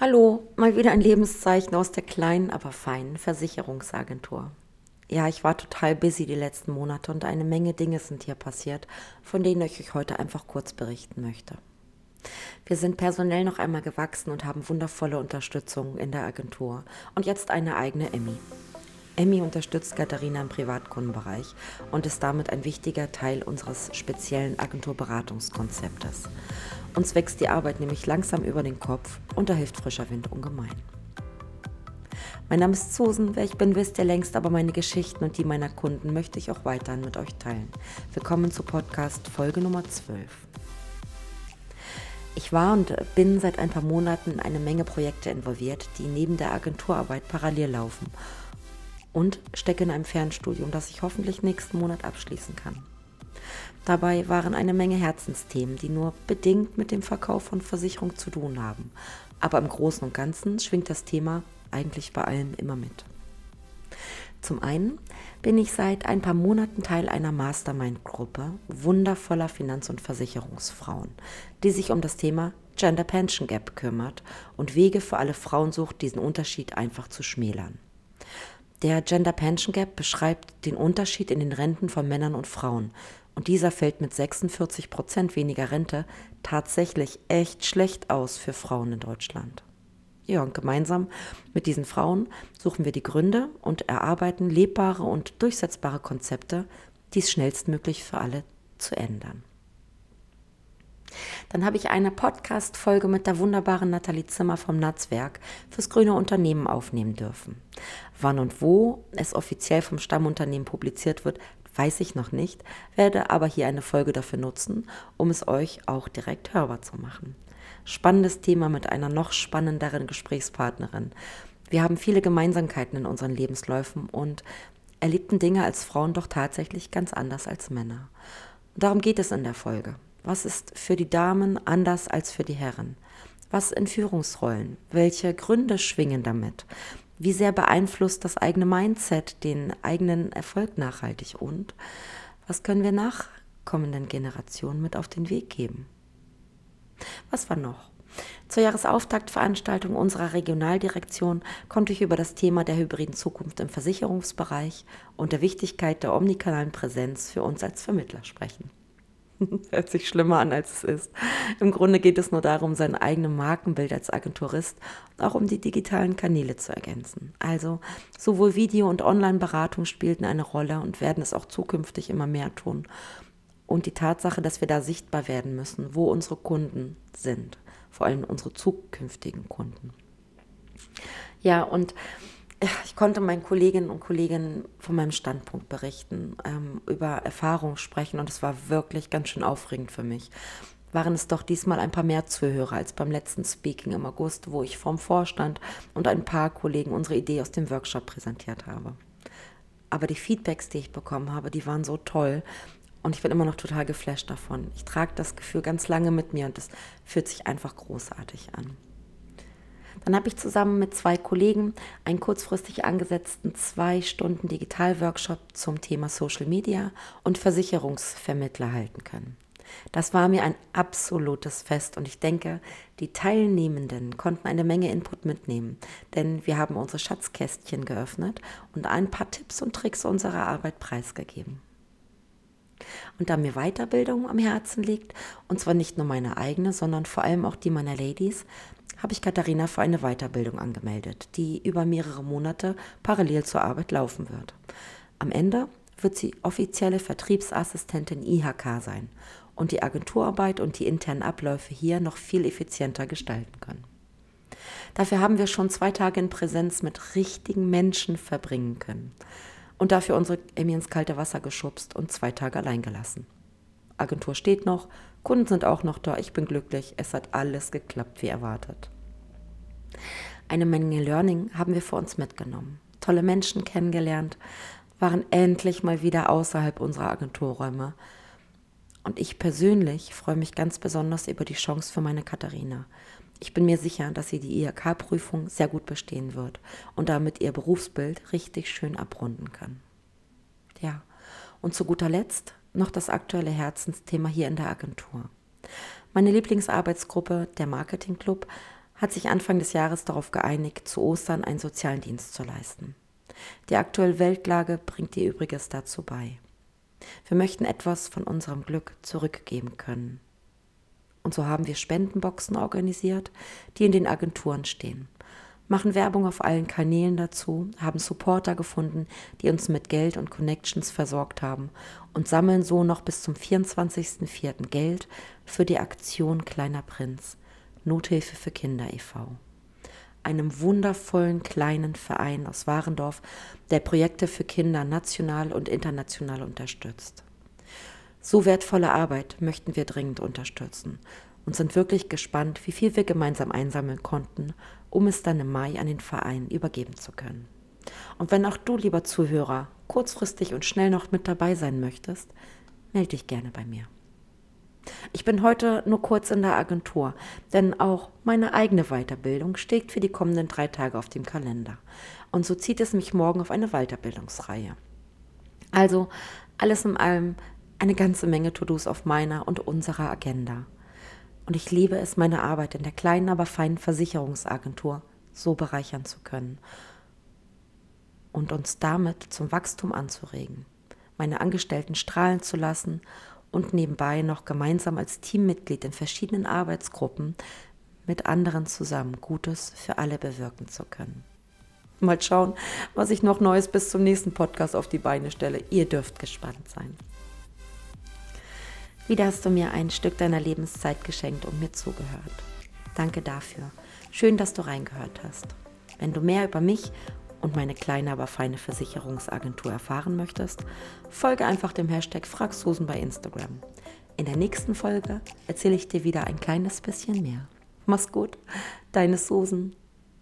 Hallo, mal wieder ein Lebenszeichen aus der kleinen, aber feinen Versicherungsagentur. Ja, ich war total busy die letzten Monate und eine Menge Dinge sind hier passiert, von denen ich euch heute einfach kurz berichten möchte. Wir sind personell noch einmal gewachsen und haben wundervolle Unterstützung in der Agentur und jetzt eine eigene Emmy. Emmy unterstützt Katharina im Privatkundenbereich und ist damit ein wichtiger Teil unseres speziellen Agenturberatungskonzeptes. Uns wächst die Arbeit nämlich langsam über den Kopf und da hilft frischer Wind ungemein. Mein Name ist Susan, wer ich bin, wisst ihr längst, aber meine Geschichten und die meiner Kunden möchte ich auch weiterhin mit euch teilen. Willkommen zu Podcast Folge Nummer 12. Ich war und bin seit ein paar Monaten in eine Menge Projekte involviert, die neben der Agenturarbeit parallel laufen und stecke in einem Fernstudium, das ich hoffentlich nächsten Monat abschließen kann. Dabei waren eine Menge Herzensthemen, die nur bedingt mit dem Verkauf von Versicherung zu tun haben. Aber im Großen und Ganzen schwingt das Thema eigentlich bei allem immer mit. Zum einen bin ich seit ein paar Monaten Teil einer Mastermind-Gruppe wundervoller Finanz- und Versicherungsfrauen, die sich um das Thema Gender Pension Gap kümmert und Wege für alle Frauen sucht, diesen Unterschied einfach zu schmälern. Der Gender Pension Gap beschreibt den Unterschied in den Renten von Männern und Frauen und dieser fällt mit 46 Prozent weniger Rente tatsächlich echt schlecht aus für Frauen in Deutschland. Ja, und gemeinsam mit diesen Frauen suchen wir die Gründe und erarbeiten lebbare und durchsetzbare Konzepte, dies schnellstmöglich für alle zu ändern. Dann habe ich eine Podcast-Folge mit der wunderbaren Nathalie Zimmer vom Netzwerk fürs grüne Unternehmen aufnehmen dürfen. Wann und wo es offiziell vom Stammunternehmen publiziert wird, weiß ich noch nicht, werde aber hier eine Folge dafür nutzen, um es euch auch direkt hörbar zu machen. Spannendes Thema mit einer noch spannenderen Gesprächspartnerin. Wir haben viele Gemeinsamkeiten in unseren Lebensläufen und erlebten Dinge als Frauen doch tatsächlich ganz anders als Männer. Darum geht es in der Folge. Was ist für die Damen anders als für die Herren? Was in Führungsrollen? Welche Gründe schwingen damit? Wie sehr beeinflusst das eigene Mindset den eigenen Erfolg nachhaltig? Und was können wir nachkommenden Generationen mit auf den Weg geben? Was war noch? Zur Jahresauftaktveranstaltung unserer Regionaldirektion konnte ich über das Thema der hybriden Zukunft im Versicherungsbereich und der Wichtigkeit der omnikanalen Präsenz für uns als Vermittler sprechen. Hört sich schlimmer an, als es ist. Im Grunde geht es nur darum, sein eigenes Markenbild als Agenturist und auch um die digitalen Kanäle zu ergänzen. Also sowohl Video- und Online-Beratung spielten eine Rolle und werden es auch zukünftig immer mehr tun. Und die Tatsache, dass wir da sichtbar werden müssen, wo unsere Kunden sind, vor allem unsere zukünftigen Kunden. Ja, und ich konnte meinen Kolleginnen und Kollegen von meinem Standpunkt berichten, ähm, über Erfahrungen sprechen und es war wirklich ganz schön aufregend für mich. Waren es doch diesmal ein paar mehr Zuhörer als beim letzten Speaking im August, wo ich vom Vorstand und ein paar Kollegen unsere Idee aus dem Workshop präsentiert habe. Aber die Feedbacks, die ich bekommen habe, die waren so toll und ich bin immer noch total geflasht davon. Ich trage das Gefühl ganz lange mit mir und es fühlt sich einfach großartig an. Dann habe ich zusammen mit zwei Kollegen einen kurzfristig angesetzten zwei Stunden Digital-Workshop zum Thema Social Media und Versicherungsvermittler halten können. Das war mir ein absolutes Fest und ich denke, die Teilnehmenden konnten eine Menge Input mitnehmen, denn wir haben unsere Schatzkästchen geöffnet und ein paar Tipps und Tricks unserer Arbeit preisgegeben. Und da mir Weiterbildung am Herzen liegt, und zwar nicht nur meine eigene, sondern vor allem auch die meiner Ladies, habe ich Katharina für eine Weiterbildung angemeldet, die über mehrere Monate parallel zur Arbeit laufen wird. Am Ende wird sie offizielle Vertriebsassistentin IHK sein und die Agenturarbeit und die internen Abläufe hier noch viel effizienter gestalten können. Dafür haben wir schon zwei Tage in Präsenz mit richtigen Menschen verbringen können und dafür unsere Emmy ins kalte Wasser geschubst und zwei Tage allein gelassen. Agentur steht noch, Kunden sind auch noch da, ich bin glücklich, es hat alles geklappt wie erwartet. Eine Menge Learning haben wir für uns mitgenommen, tolle Menschen kennengelernt, waren endlich mal wieder außerhalb unserer Agenturräume. Und ich persönlich freue mich ganz besonders über die Chance für meine Katharina. Ich bin mir sicher, dass sie die IHK-Prüfung sehr gut bestehen wird und damit ihr Berufsbild richtig schön abrunden kann. Ja, und zu guter Letzt noch das aktuelle Herzensthema hier in der Agentur. Meine Lieblingsarbeitsgruppe, der Marketing Club, hat sich Anfang des Jahres darauf geeinigt, zu Ostern einen sozialen Dienst zu leisten. Die aktuelle Weltlage bringt ihr Übriges dazu bei. Wir möchten etwas von unserem Glück zurückgeben können. Und so haben wir Spendenboxen organisiert, die in den Agenturen stehen. Machen Werbung auf allen Kanälen dazu, haben Supporter gefunden, die uns mit Geld und Connections versorgt haben und sammeln so noch bis zum 24.04. Geld für die Aktion Kleiner Prinz, Nothilfe für Kinder e.V einem wundervollen kleinen Verein aus Warendorf, der Projekte für Kinder national und international unterstützt. So wertvolle Arbeit möchten wir dringend unterstützen und sind wirklich gespannt, wie viel wir gemeinsam einsammeln konnten, um es dann im Mai an den Verein übergeben zu können. Und wenn auch du, lieber Zuhörer, kurzfristig und schnell noch mit dabei sein möchtest, melde dich gerne bei mir. Ich bin heute nur kurz in der Agentur, denn auch meine eigene Weiterbildung steht für die kommenden drei Tage auf dem Kalender. Und so zieht es mich morgen auf eine Weiterbildungsreihe. Also alles in allem eine ganze Menge To-Dos auf meiner und unserer Agenda. Und ich liebe es, meine Arbeit in der kleinen, aber feinen Versicherungsagentur so bereichern zu können und uns damit zum Wachstum anzuregen, meine Angestellten strahlen zu lassen und nebenbei noch gemeinsam als Teammitglied in verschiedenen Arbeitsgruppen mit anderen zusammen Gutes für alle bewirken zu können. Mal schauen, was ich noch Neues bis zum nächsten Podcast auf die Beine stelle. Ihr dürft gespannt sein. Wieder hast du mir ein Stück deiner Lebenszeit geschenkt und mir zugehört. Danke dafür. Schön, dass du reingehört hast. Wenn du mehr über mich und meine kleine, aber feine Versicherungsagentur erfahren möchtest, folge einfach dem Hashtag FragSusan bei Instagram. In der nächsten Folge erzähle ich dir wieder ein kleines bisschen mehr. Mach's gut, deine Susan.